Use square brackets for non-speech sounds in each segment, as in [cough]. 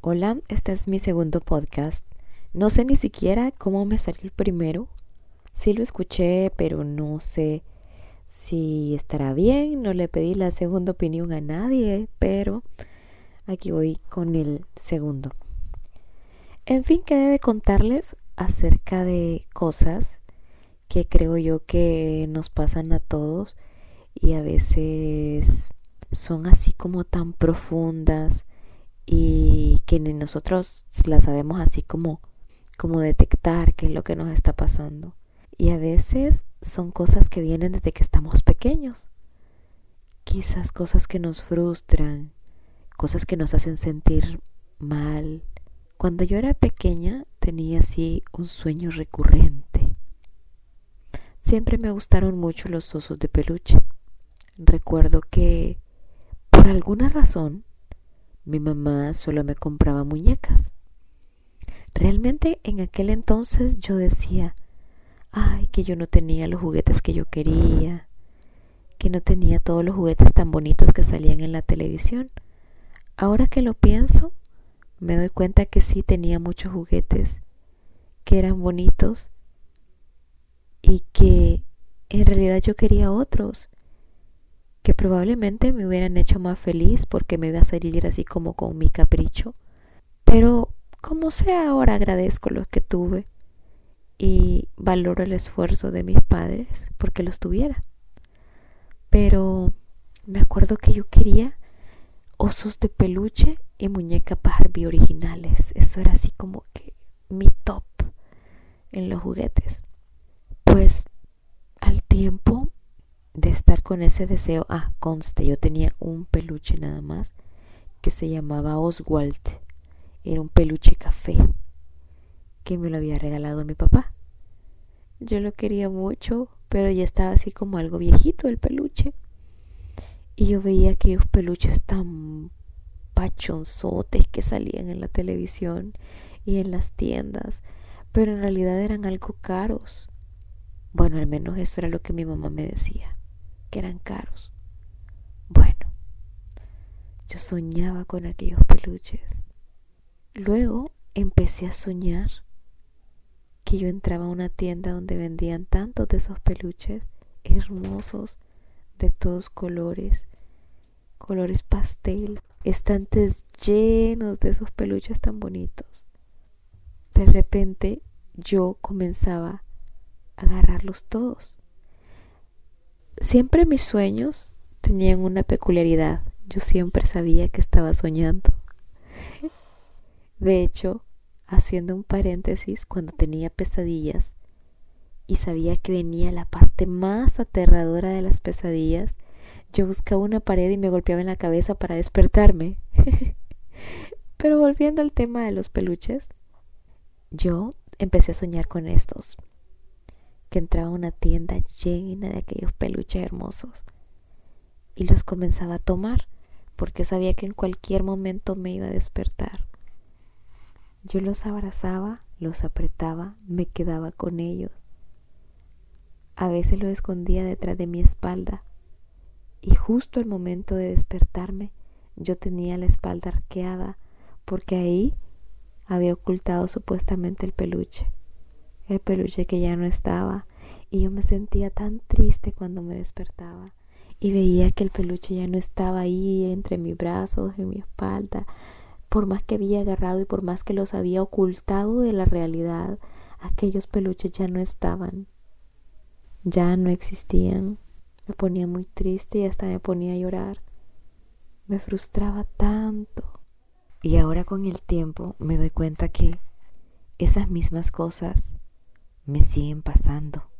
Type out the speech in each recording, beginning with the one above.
Hola, este es mi segundo podcast. No sé ni siquiera cómo me salió el primero. Sí lo escuché, pero no sé si estará bien. No le pedí la segunda opinión a nadie, pero aquí voy con el segundo. En fin, quedé de contarles acerca de cosas que creo yo que nos pasan a todos y a veces son así como tan profundas y que nosotros las sabemos así como como detectar qué es lo que nos está pasando. Y a veces son cosas que vienen desde que estamos pequeños. Quizás cosas que nos frustran, cosas que nos hacen sentir mal. Cuando yo era pequeña tenía así un sueño recurrente. Siempre me gustaron mucho los osos de peluche. Recuerdo que por alguna razón mi mamá solo me compraba muñecas. Realmente en aquel entonces yo decía, ay, que yo no tenía los juguetes que yo quería, que no tenía todos los juguetes tan bonitos que salían en la televisión. Ahora que lo pienso, me doy cuenta que sí tenía muchos juguetes, que eran bonitos y que en realidad yo quería otros, que probablemente me hubieran hecho más feliz porque me iba a salir así como con mi capricho. Pero como sea, ahora agradezco los que tuve y valoro el esfuerzo de mis padres porque los tuviera. Pero me acuerdo que yo quería osos de peluche y muñeca Barbie originales. Eso era así como que mi top en los juguetes. Pues al tiempo de estar con ese deseo, ah, conste, yo tenía un peluche nada más que se llamaba Oswald era un peluche café que me lo había regalado mi papá. Yo lo quería mucho, pero ya estaba así como algo viejito el peluche. Y yo veía aquellos peluches tan pachonzotes que salían en la televisión y en las tiendas, pero en realidad eran algo caros. Bueno, al menos eso era lo que mi mamá me decía, que eran caros. Bueno, yo soñaba con aquellos peluches Luego empecé a soñar que yo entraba a una tienda donde vendían tantos de esos peluches hermosos de todos colores, colores pastel, estantes llenos de esos peluches tan bonitos. De repente yo comenzaba a agarrarlos todos. Siempre mis sueños tenían una peculiaridad. Yo siempre sabía que estaba soñando. De hecho, haciendo un paréntesis, cuando tenía pesadillas y sabía que venía la parte más aterradora de las pesadillas, yo buscaba una pared y me golpeaba en la cabeza para despertarme. [laughs] Pero volviendo al tema de los peluches, yo empecé a soñar con estos, que entraba a una tienda llena de aquellos peluches hermosos y los comenzaba a tomar porque sabía que en cualquier momento me iba a despertar. Yo los abrazaba, los apretaba, me quedaba con ellos. A veces los escondía detrás de mi espalda y justo al momento de despertarme yo tenía la espalda arqueada porque ahí había ocultado supuestamente el peluche, el peluche que ya no estaba y yo me sentía tan triste cuando me despertaba y veía que el peluche ya no estaba ahí entre mis brazos, en mi espalda, por más que había agarrado y por más que los había ocultado de la realidad, aquellos peluches ya no estaban, ya no existían. Me ponía muy triste y hasta me ponía a llorar. Me frustraba tanto. Y ahora con el tiempo me doy cuenta que esas mismas cosas me siguen pasando.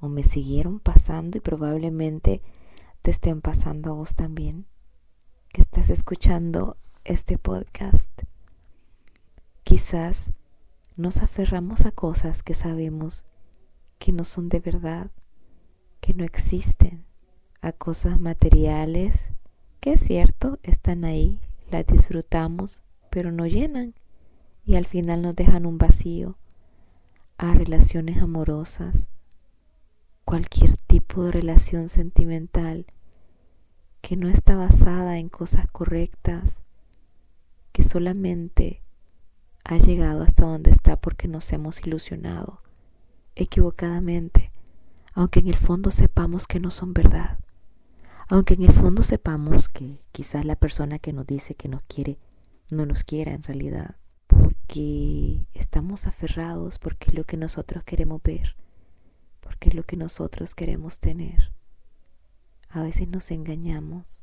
O me siguieron pasando y probablemente te estén pasando a vos también. Que estás escuchando este podcast. Quizás nos aferramos a cosas que sabemos que no son de verdad, que no existen, a cosas materiales que es cierto, están ahí, las disfrutamos, pero no llenan y al final nos dejan un vacío, a relaciones amorosas, cualquier tipo de relación sentimental que no está basada en cosas correctas, solamente ha llegado hasta donde está porque nos hemos ilusionado equivocadamente, aunque en el fondo sepamos que no son verdad, aunque en el fondo sepamos que quizás la persona que nos dice que nos quiere no nos quiera en realidad, porque estamos aferrados, porque es lo que nosotros queremos ver, porque es lo que nosotros queremos tener. A veces nos engañamos.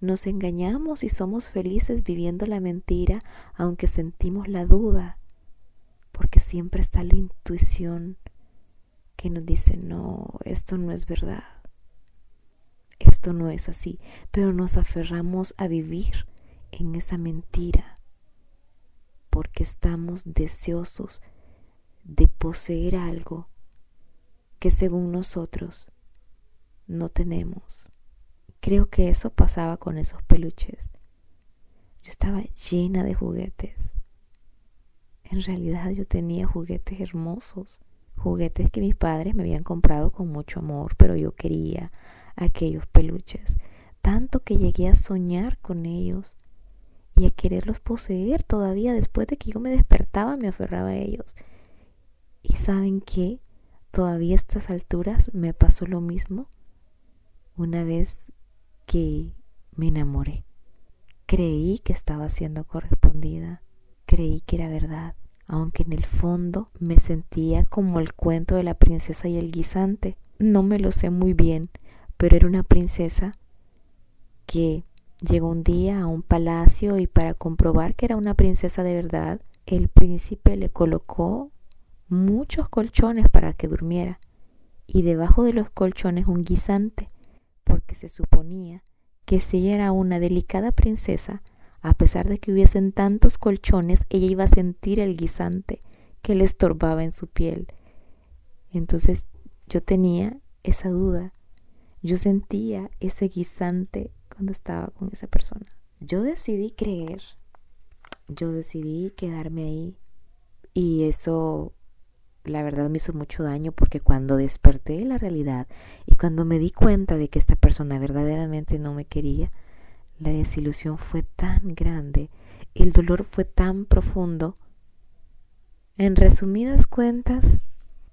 Nos engañamos y somos felices viviendo la mentira, aunque sentimos la duda, porque siempre está la intuición que nos dice, no, esto no es verdad, esto no es así, pero nos aferramos a vivir en esa mentira porque estamos deseosos de poseer algo que según nosotros no tenemos. Creo que eso pasaba con esos peluches. Yo estaba llena de juguetes. En realidad yo tenía juguetes hermosos, juguetes que mis padres me habían comprado con mucho amor, pero yo quería aquellos peluches, tanto que llegué a soñar con ellos y a quererlos poseer todavía después de que yo me despertaba me aferraba a ellos. Y saben qué, todavía a estas alturas me pasó lo mismo una vez que me enamoré. Creí que estaba siendo correspondida, creí que era verdad, aunque en el fondo me sentía como el cuento de la princesa y el guisante. No me lo sé muy bien, pero era una princesa que Llegó un día a un palacio y para comprobar que era una princesa de verdad, el príncipe le colocó muchos colchones para que durmiera y debajo de los colchones un guisante, porque se suponía que si era una delicada princesa, a pesar de que hubiesen tantos colchones, ella iba a sentir el guisante que le estorbaba en su piel. Entonces yo tenía esa duda, yo sentía ese guisante cuando estaba con esa persona. Yo decidí creer, yo decidí quedarme ahí y eso la verdad me hizo mucho daño porque cuando desperté la realidad y cuando me di cuenta de que esta persona verdaderamente no me quería, la desilusión fue tan grande, el dolor fue tan profundo. En resumidas cuentas,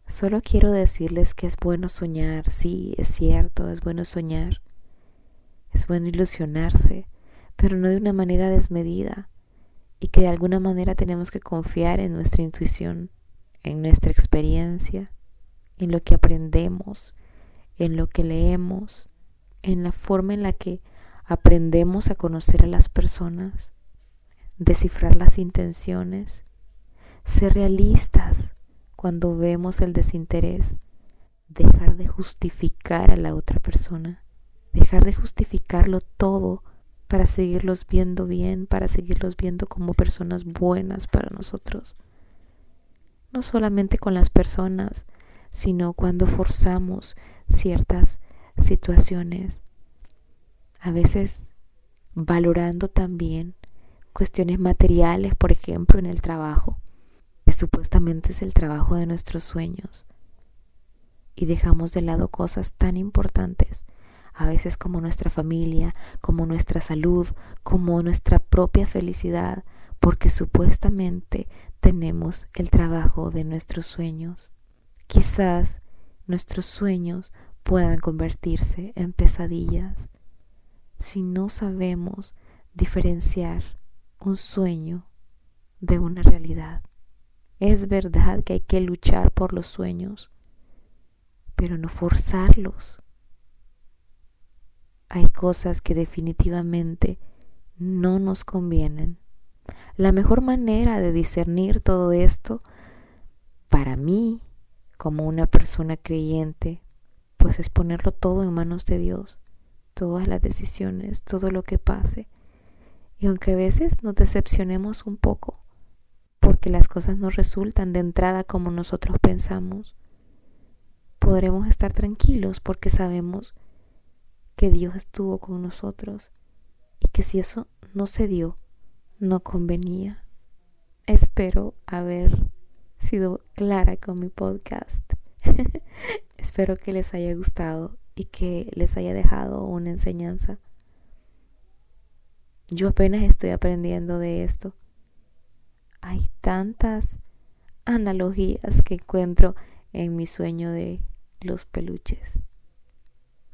solo quiero decirles que es bueno soñar, sí, es cierto, es bueno soñar, es bueno ilusionarse, pero no de una manera desmedida y que de alguna manera tenemos que confiar en nuestra intuición, en nuestra experiencia, en lo que aprendemos, en lo que leemos, en la forma en la que aprendemos a conocer a las personas, descifrar las intenciones, ser realistas cuando vemos el desinterés, dejar de justificar a la otra persona dejar de justificarlo todo para seguirlos viendo bien, para seguirlos viendo como personas buenas para nosotros. No solamente con las personas, sino cuando forzamos ciertas situaciones, a veces valorando también cuestiones materiales, por ejemplo, en el trabajo, que supuestamente es el trabajo de nuestros sueños, y dejamos de lado cosas tan importantes a veces como nuestra familia, como nuestra salud, como nuestra propia felicidad, porque supuestamente tenemos el trabajo de nuestros sueños. Quizás nuestros sueños puedan convertirse en pesadillas si no sabemos diferenciar un sueño de una realidad. Es verdad que hay que luchar por los sueños, pero no forzarlos hay cosas que definitivamente no nos convienen. La mejor manera de discernir todo esto, para mí, como una persona creyente, pues es ponerlo todo en manos de Dios, todas las decisiones, todo lo que pase. Y aunque a veces nos decepcionemos un poco, porque las cosas no resultan de entrada como nosotros pensamos, podremos estar tranquilos porque sabemos que Dios estuvo con nosotros y que si eso no se dio, no convenía. Espero haber sido clara con mi podcast. [laughs] Espero que les haya gustado y que les haya dejado una enseñanza. Yo apenas estoy aprendiendo de esto. Hay tantas analogías que encuentro en mi sueño de los peluches.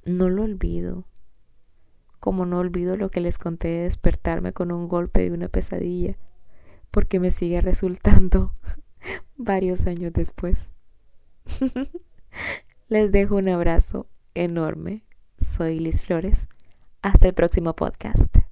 No lo olvido. Como no olvido lo que les conté de despertarme con un golpe de una pesadilla, porque me sigue resultando [laughs] varios años después. [laughs] les dejo un abrazo enorme. Soy Liz Flores. Hasta el próximo podcast.